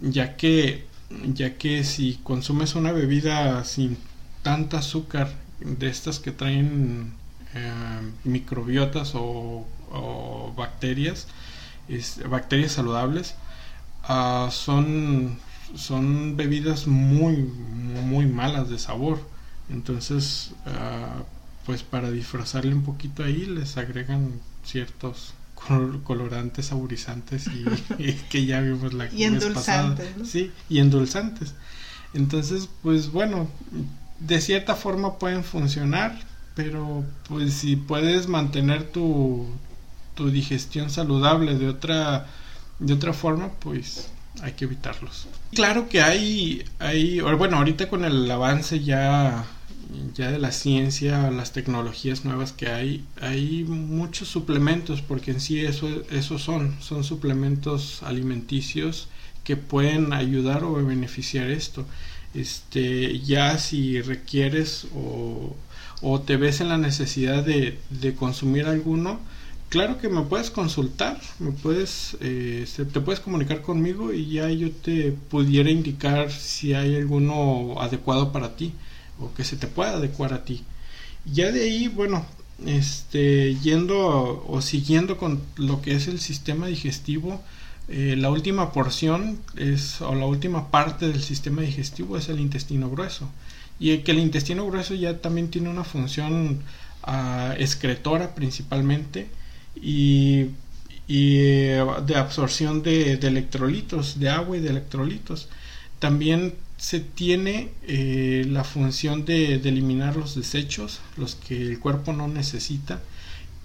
ya que ya que si consumes una bebida sin tanta azúcar de estas que traen eh, microbiotas o, bacterias, bacterias saludables, ah, son son bebidas muy, muy malas de sabor. Entonces, ah, pues para disfrazarle un poquito ahí les agregan ciertos colorantes, saborizantes y, que ya vimos la y endulzantes, Sí, y endulzantes. Entonces, pues bueno, de cierta forma pueden funcionar, pero pues si puedes mantener tu, tu digestión saludable de otra de otra forma, pues hay que evitarlos. Claro que hay hay bueno, ahorita con el avance ya ya de la ciencia, las tecnologías nuevas que hay, hay muchos suplementos, porque en sí eso, eso son, son suplementos alimenticios que pueden ayudar o beneficiar esto. Este, ya si requieres o, o te ves en la necesidad de, de, consumir alguno, claro que me puedes consultar, me puedes, eh, te puedes comunicar conmigo y ya yo te pudiera indicar si hay alguno adecuado para ti o que se te pueda adecuar a ti. Ya de ahí, bueno, este, yendo o, siguiendo con lo que es el sistema digestivo, eh, la última porción es, o la última parte del sistema digestivo es el intestino grueso. Y que el intestino grueso ya también tiene una función uh, excretora principalmente y, y de absorción de, de, electrolitos, de agua y de electrolitos. También se tiene eh, la función de, eliminar los desechos, los que el cuerpo no necesita.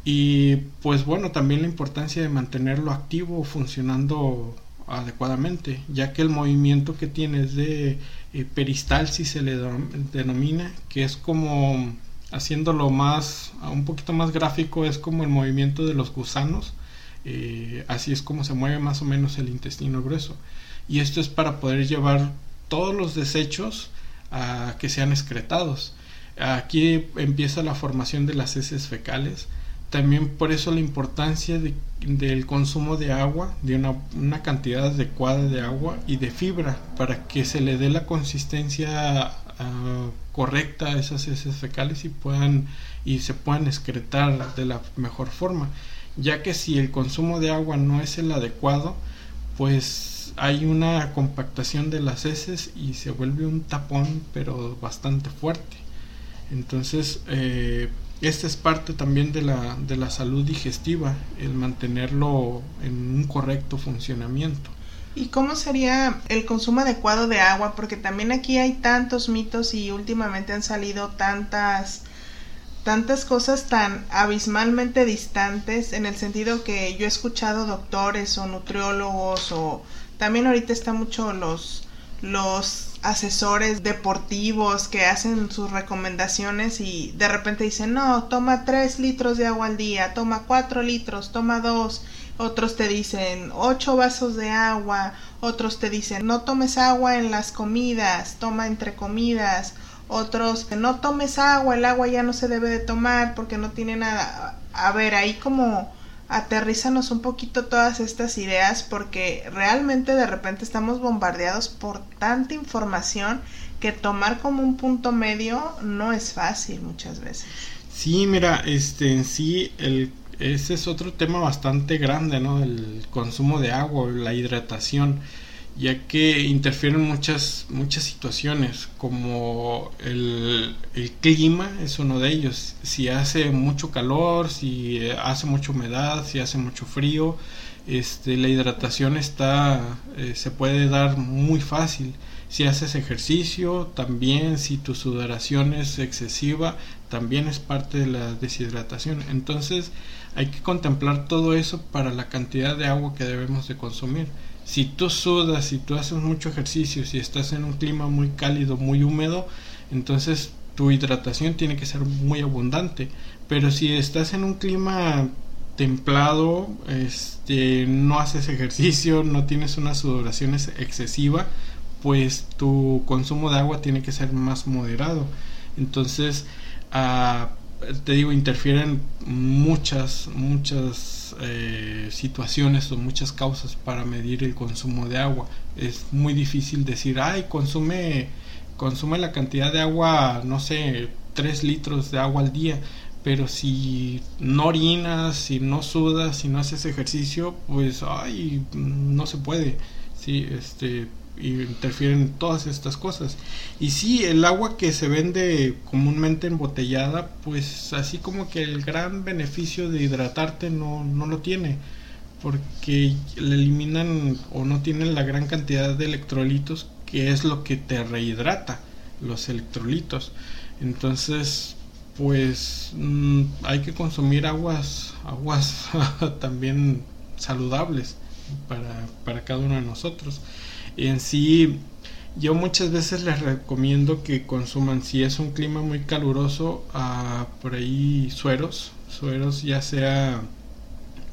Y pues bueno, también la importancia de mantenerlo activo, funcionando adecuadamente, ya que el movimiento que tiene es de eh, peristalsis se le denomina, que es como haciéndolo más, un poquito más gráfico, es como el movimiento de los gusanos, eh, así es como se mueve más o menos el intestino grueso. Y esto es para poder llevar todos los desechos a que sean excretados. Aquí empieza la formación de las heces fecales. También por eso la importancia del consumo de agua, de una, cantidad adecuada de agua y de fibra para que se le dé la consistencia ah, correcta a esas heces fecales y puedan y se puedan excretar de la mejor forma. Ya que si el consumo de agua no es el adecuado, pues hay una compactación de las heces y se vuelve un tapón pero bastante fuerte. Entonces, eh, esta es parte también de la, de la salud digestiva, el mantenerlo en un correcto funcionamiento. ¿Y cómo sería el consumo adecuado de agua? Porque también aquí hay tantos mitos y últimamente han salido tantas tantas cosas tan abismalmente distantes en el sentido que yo he escuchado doctores o nutriólogos o también ahorita está mucho los, los asesores deportivos que hacen sus recomendaciones y de repente dicen, no, toma tres litros de agua al día, toma cuatro litros, toma dos. Otros te dicen ocho vasos de agua, otros te dicen no tomes agua en las comidas, toma entre comidas, otros no tomes agua, el agua ya no se debe de tomar porque no tiene nada. A ver, ahí como aterrízanos un poquito todas estas ideas porque realmente de repente estamos bombardeados por tanta información que tomar como un punto medio no es fácil muchas veces. Sí, mira, este en sí ese es otro tema bastante grande, ¿no? El consumo de agua, la hidratación ya que interfieren muchas muchas situaciones como el, el, clima es uno de ellos. Si hace mucho calor si hace mucha humedad si hace mucho frío este la hidratación está eh, se puede dar muy fácil. Si haces ejercicio también si tu sudoración es excesiva también es parte de la deshidratación. Entonces hay que contemplar todo eso para la cantidad de agua que debemos de consumir si tú sudas, si tú haces mucho ejercicio, si estás en un clima muy cálido, muy húmedo, entonces tu hidratación tiene que ser muy abundante. Pero si estás en un clima templado, este, no haces ejercicio, no tienes una sudoración excesiva, pues tu consumo de agua tiene que ser más moderado. Entonces, ah, te digo, interfieren muchas, muchas eh, situaciones o muchas causas para medir el consumo de agua. Es muy difícil decir, ay, consume, consume la cantidad de agua, no sé, 3 litros de agua al día. Pero si no orinas, si no sudas, si no haces ejercicio, pues, ay, no se puede. Sí, este, interfieren todas estas cosas. Y sí, el agua que se vende comúnmente embotellada, pues así como que el gran beneficio de hidratarte no, no lo tiene, porque le eliminan o no tienen la gran cantidad de electrolitos que es lo que te rehidrata, los electrolitos. Entonces, pues mm, hay que consumir aguas, aguas también saludables para, para cada uno de nosotros. En sí, yo muchas veces les recomiendo que consuman, si es un clima muy caluroso, por ahí sueros, sueros ya sea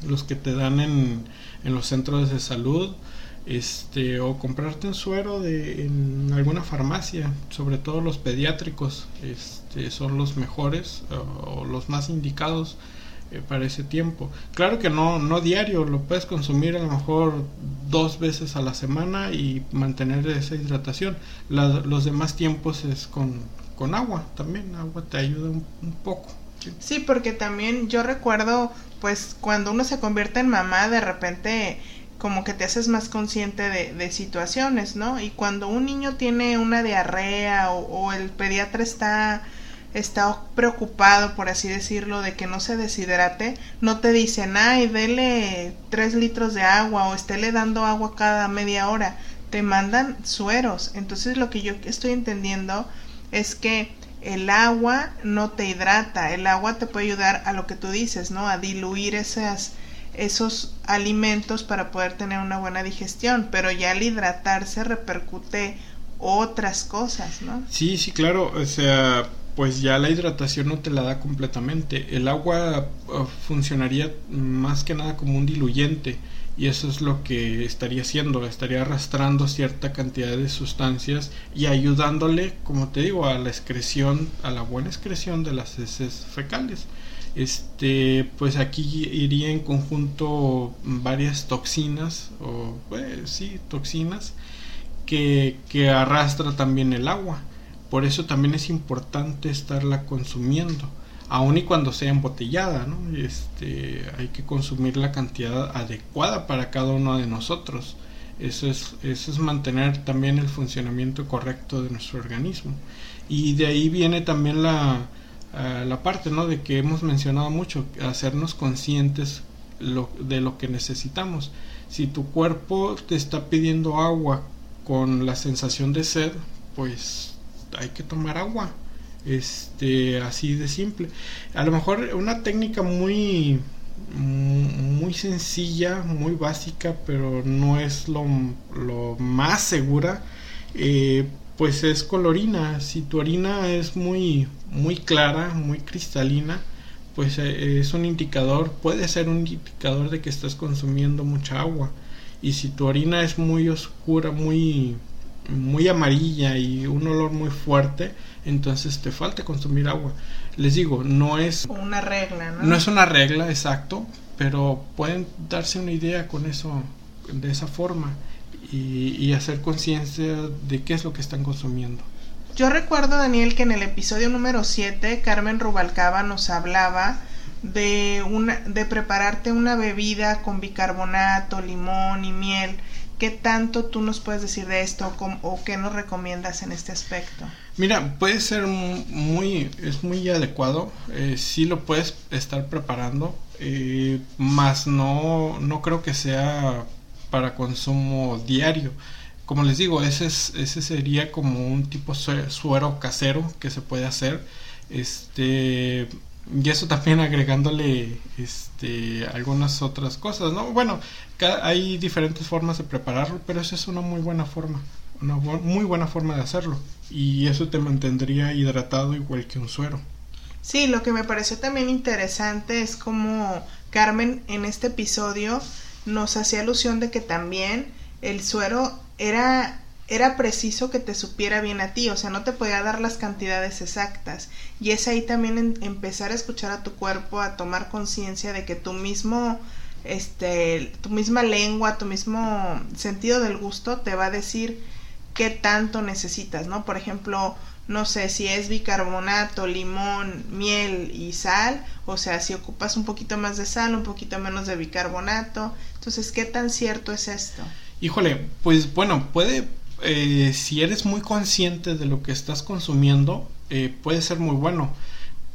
los que te dan en, en los centros de salud, este o comprarte un suero de en alguna farmacia sobre todo los pediátricos este son los mejores o, los más indicados eh, para ese tiempo. Claro que no no diario lo puedes consumir a lo mejor dos veces a la semana y mantener esa hidratación. Los demás tiempos es con con agua también agua te ayuda un, un poco. Sí. Porque también yo recuerdo pues cuando uno se convierte en mamá de repente como que te haces más consciente de, de, situaciones, ¿no? Y cuando un niño tiene una diarrea o, el pediatra está, está preocupado, por así decirlo, de que no se deshidrate, no te dicen, ay, dele tres litros de agua o estéle dando agua cada media hora, te mandan sueros. Entonces lo que yo estoy entendiendo es que el agua no te hidrata, el agua te puede ayudar a lo que tú dices, ¿no? A diluir esas esos alimentos para poder tener una buena digestión, pero ya al hidratarse repercute otras cosas, ¿no? Sí, sí, claro, o sea, pues ya la hidratación no te la da completamente. El agua uh, funcionaría más que nada como un diluyente y eso es lo que estaría haciendo, estaría arrastrando cierta cantidad de sustancias y ayudándole, como te digo, a la excreción, a la buena excreción de las heces fecales este pues aquí iría en conjunto varias toxinas o pues, sí toxinas que, que arrastra también el agua por eso también es importante estarla consumiendo aun y cuando sea embotellada ¿no? este hay que consumir la cantidad adecuada para cada uno de nosotros eso es, eso es mantener también el funcionamiento correcto de nuestro organismo y de ahí viene también la, la parte ¿no? de que hemos mencionado mucho, hacernos conscientes de lo que necesitamos. Si tu cuerpo te está pidiendo agua con la sensación de sed, pues hay que tomar agua. Este, así de simple. A lo mejor una técnica muy muy sencilla, muy básica, pero no es lo, lo más segura. Eh, pues es con orina. Si tu orina es muy, muy clara, muy cristalina, pues eh, es un indicador, puede ser un indicador de que estás consumiendo mucha agua. Y si tu orina es muy oscura, muy, muy amarilla y un olor muy fuerte, entonces te falta consumir agua. Les digo, no es una regla, ¿no? No es una regla, exacto, pero pueden darse una idea con eso, de esa forma y, hacer conciencia de qué es lo que están consumiendo. Yo recuerdo, Daniel, que en el episodio número 7 Carmen Rubalcaba nos hablaba de, una, de prepararte una bebida con bicarbonato, limón y miel. ¿Qué tanto tú nos puedes decir de esto o, qué nos recomiendas en este aspecto? Mira, puede ser muy, es muy adecuado, eh, sí lo puedes estar preparando, eh, más no, no creo que sea para consumo diario. Como les digo, ese, es, ese sería como un tipo suero casero que se puede hacer. Este, y eso también agregándole este, algunas otras cosas, ¿no? Bueno, hay diferentes formas de prepararlo, pero esa es una muy buena forma, una muy buena forma de hacerlo. Y eso te mantendría hidratado igual que un suero. Sí, lo que me pareció también interesante es como Carmen en este episodio nos hacía alusión de que también el suero era era preciso que te supiera bien a ti, o sea, no te podía dar las cantidades exactas. Y es ahí también empezar a escuchar a tu cuerpo, a tomar conciencia de que tu mismo, este, tu misma lengua, tu mismo sentido del gusto te va a decir qué tanto necesitas, ¿no? Por ejemplo, no sé si es bicarbonato, limón, miel y sal, o sea, si ocupas un poquito más de sal, un poquito menos de bicarbonato. Entonces, ¿qué tan cierto es esto? Híjole, pues bueno, puede eh, si eres muy consciente de lo que estás consumiendo, eh, puede ser muy bueno.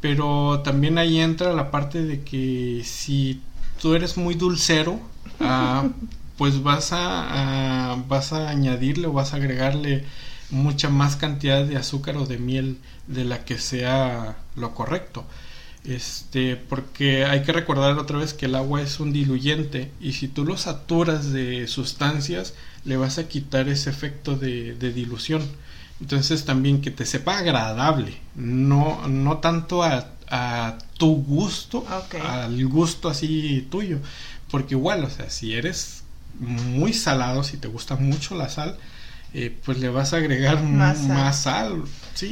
Pero también ahí entra la parte de que si tú eres muy dulcero, ah, pues vas a, vas a añadirle o vas a agregarle mucha más cantidad de azúcar o de miel de la que sea lo correcto. Este, porque hay que recordar otra vez que el agua es un diluyente y si tú lo saturas de sustancias le vas a quitar ese efecto de, dilución. Entonces también que te sepa agradable, no, no tanto a, tu gusto, al gusto así tuyo. Porque igual, o sea, si eres muy salado, si te gusta mucho la sal, eh, pues le vas a agregar más sal.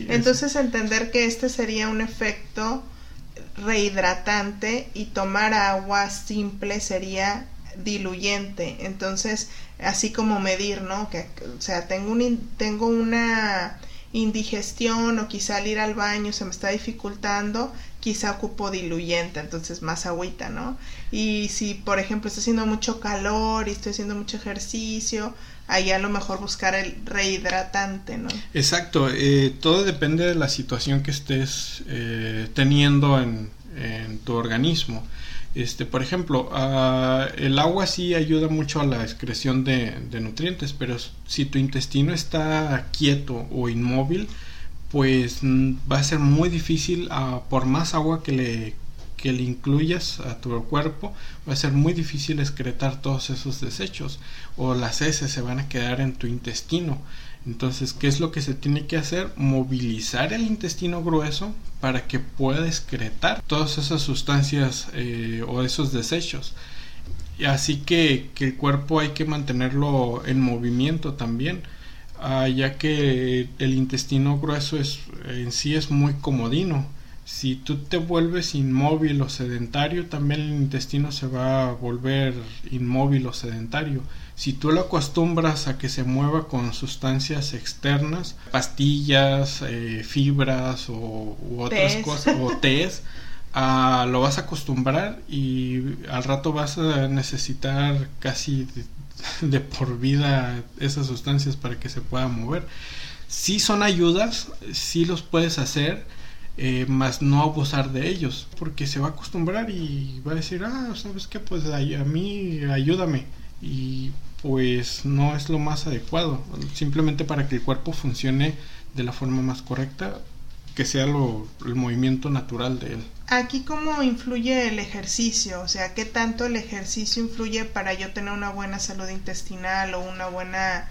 Entonces entender que este sería un efecto rehidratante y tomar agua simple sería diluyente. Entonces, así como medir, ¿no? Que, o sea, tengo, un, tengo una indigestión o quizá al ir al baño se me está dificultando, quizá ocupo diluyente, entonces más agüita, ¿no? Y si, por ejemplo, está haciendo mucho calor y estoy haciendo mucho ejercicio, ahí a lo mejor buscar el rehidratante, ¿no? Exacto, eh, todo depende de la situación que estés eh, teniendo en, tu organismo. Este, por ejemplo, ah, el agua sí ayuda mucho a la excreción de, nutrientes, pero si tu intestino está quieto o inmóvil, pues mm, va a ser muy difícil, ah, por más agua que le, que le incluyas a tu cuerpo, va a ser muy difícil excretar todos esos desechos o las heces se van a quedar en tu intestino. Entonces, ¿qué es lo que se tiene que hacer? Movilizar el intestino grueso para que pueda excretar todas esas sustancias eh, o esos desechos. Así que, el cuerpo hay que mantenerlo en movimiento también, ah, ya que el intestino grueso es, en sí es muy comodino si tú te vuelves inmóvil o sedentario, también el intestino se va a volver inmóvil o sedentario. Si tú lo acostumbras a que se mueva con sustancias externas, pastillas, eh, fibras o otras cosas, o tés, lo vas a acostumbrar y al rato vas a necesitar casi de, de por vida esas sustancias para que se pueda mover. Si son ayudas, si los puedes hacer, eh, más no abusar de ellos, porque se va a acostumbrar y va a decir, ah, ¿sabes qué? Pues a, mí ayúdame. Y pues no es lo más adecuado, simplemente para que el cuerpo funcione de la forma más correcta, que sea lo, el movimiento natural de él. Aquí cómo influye el ejercicio, o sea, qué tanto el ejercicio influye para yo tener una buena salud intestinal o una buena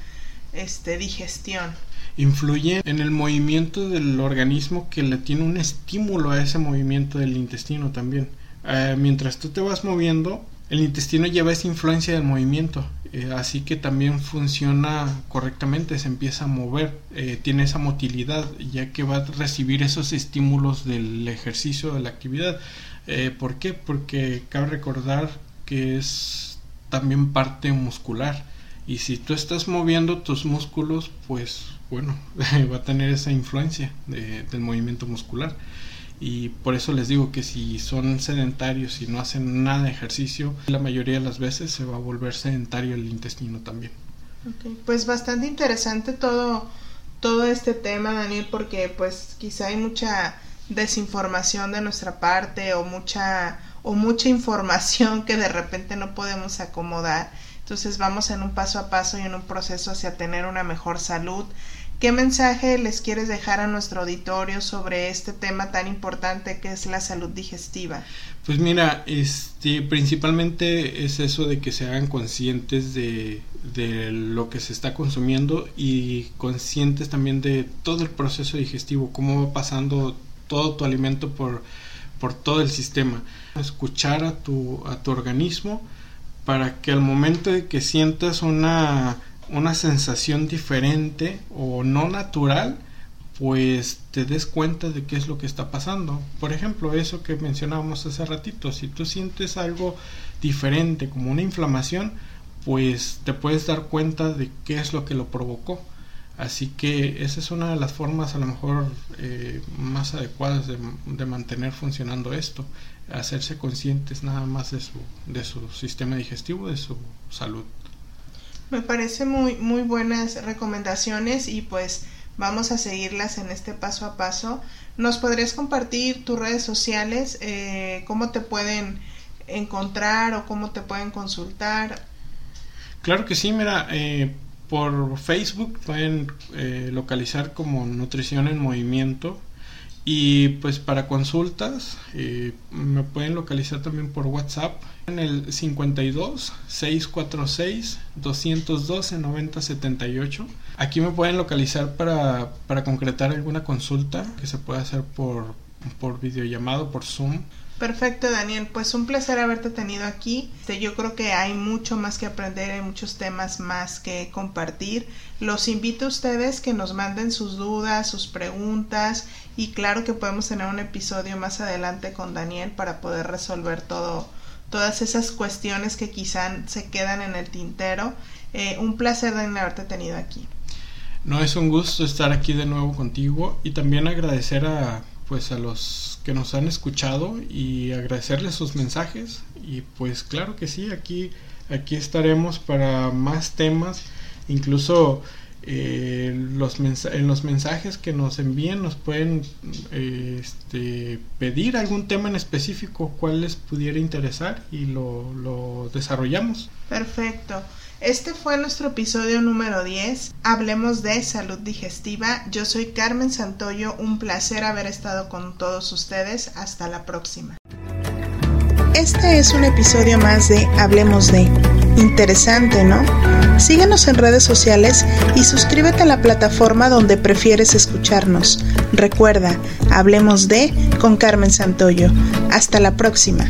este, digestión influye en el movimiento del organismo que le tiene un estímulo a ese movimiento del intestino también. Eh, mientras tú te vas moviendo, el intestino lleva esa influencia del movimiento, eh, así que también funciona correctamente, se empieza a mover, eh, tiene esa motilidad, ya que va a recibir esos estímulos del ejercicio, de la actividad. ¿Por qué? Porque cabe recordar que es también parte muscular y si tú estás moviendo tus músculos, pues bueno, va a tener esa influencia del movimiento muscular. Y por eso les digo que si son sedentarios y no hacen nada de ejercicio, la mayoría de las veces se va a volver sedentario el intestino también. Pues bastante interesante todo, todo este tema, Daniel, porque pues quizá hay mucha desinformación de nuestra parte o mucha o mucha información que de repente no podemos acomodar. Entonces vamos en un paso a paso y en un proceso hacia tener una mejor salud. ¿Qué mensaje les quieres dejar a nuestro auditorio sobre este tema tan importante que es la salud digestiva? Pues mira, este, principalmente es eso de que se hagan conscientes de, de lo que se está consumiendo y conscientes también de todo el proceso digestivo, cómo va pasando todo tu alimento por, por todo el sistema. Escuchar a tu, a tu organismo para que al momento de que sientas una una sensación diferente o no natural, pues te des cuenta de qué es lo que está pasando. Por ejemplo, eso que mencionábamos hace ratito, si tú sientes algo diferente como una inflamación, pues te puedes dar cuenta de qué es lo que lo provocó. Así que esa es una de las formas a lo mejor eh, más adecuadas de, de, mantener funcionando esto, hacerse conscientes nada más de su, de su sistema digestivo, de su salud. Me parece muy, muy buenas recomendaciones y pues vamos a seguirlas en este paso a paso. ¿Nos podrías compartir tus redes sociales? Eh, ¿Cómo te pueden encontrar o cómo te pueden consultar? Claro que sí, mira, eh, por Facebook pueden eh, localizar como Nutrición en Movimiento y pues para consultas eh, me pueden localizar también por WhatsApp en el 52 646 212 9078. Aquí me pueden localizar para, para concretar alguna consulta que se pueda hacer por, por videollamado, por Zoom. Perfecto, Daniel. Pues un placer haberte tenido aquí. Yo creo que hay mucho más que aprender, hay muchos temas más que compartir. Los invito a ustedes que nos manden sus dudas, sus preguntas y claro que podemos tener un episodio más adelante con Daniel para poder resolver todo, todas esas cuestiones que quizá se quedan en el tintero. Eh, un placer, Daniel, haberte tenido aquí. No, es un gusto estar aquí de nuevo contigo y también agradecer a pues a los que nos han escuchado y agradecerles sus mensajes. Y pues claro que sí aquí aquí estaremos para más temas. Incluso eh, los en los mensajes que nos envíen nos pueden eh, este, pedir algún tema en específico cuál les pudiera interesar y lo, lo desarrollamos. Perfecto este fue nuestro episodio número 10. Hablemos de salud digestiva. Yo soy Carmen Santoyo. Un placer haber estado con todos ustedes. Hasta la próxima. Este es un episodio más de Hablemos de. Interesante, ¿no? Síguenos en redes sociales y suscríbete a la plataforma donde prefieres escucharnos. Recuerda, Hablemos de con Carmen Santoyo. Hasta la próxima.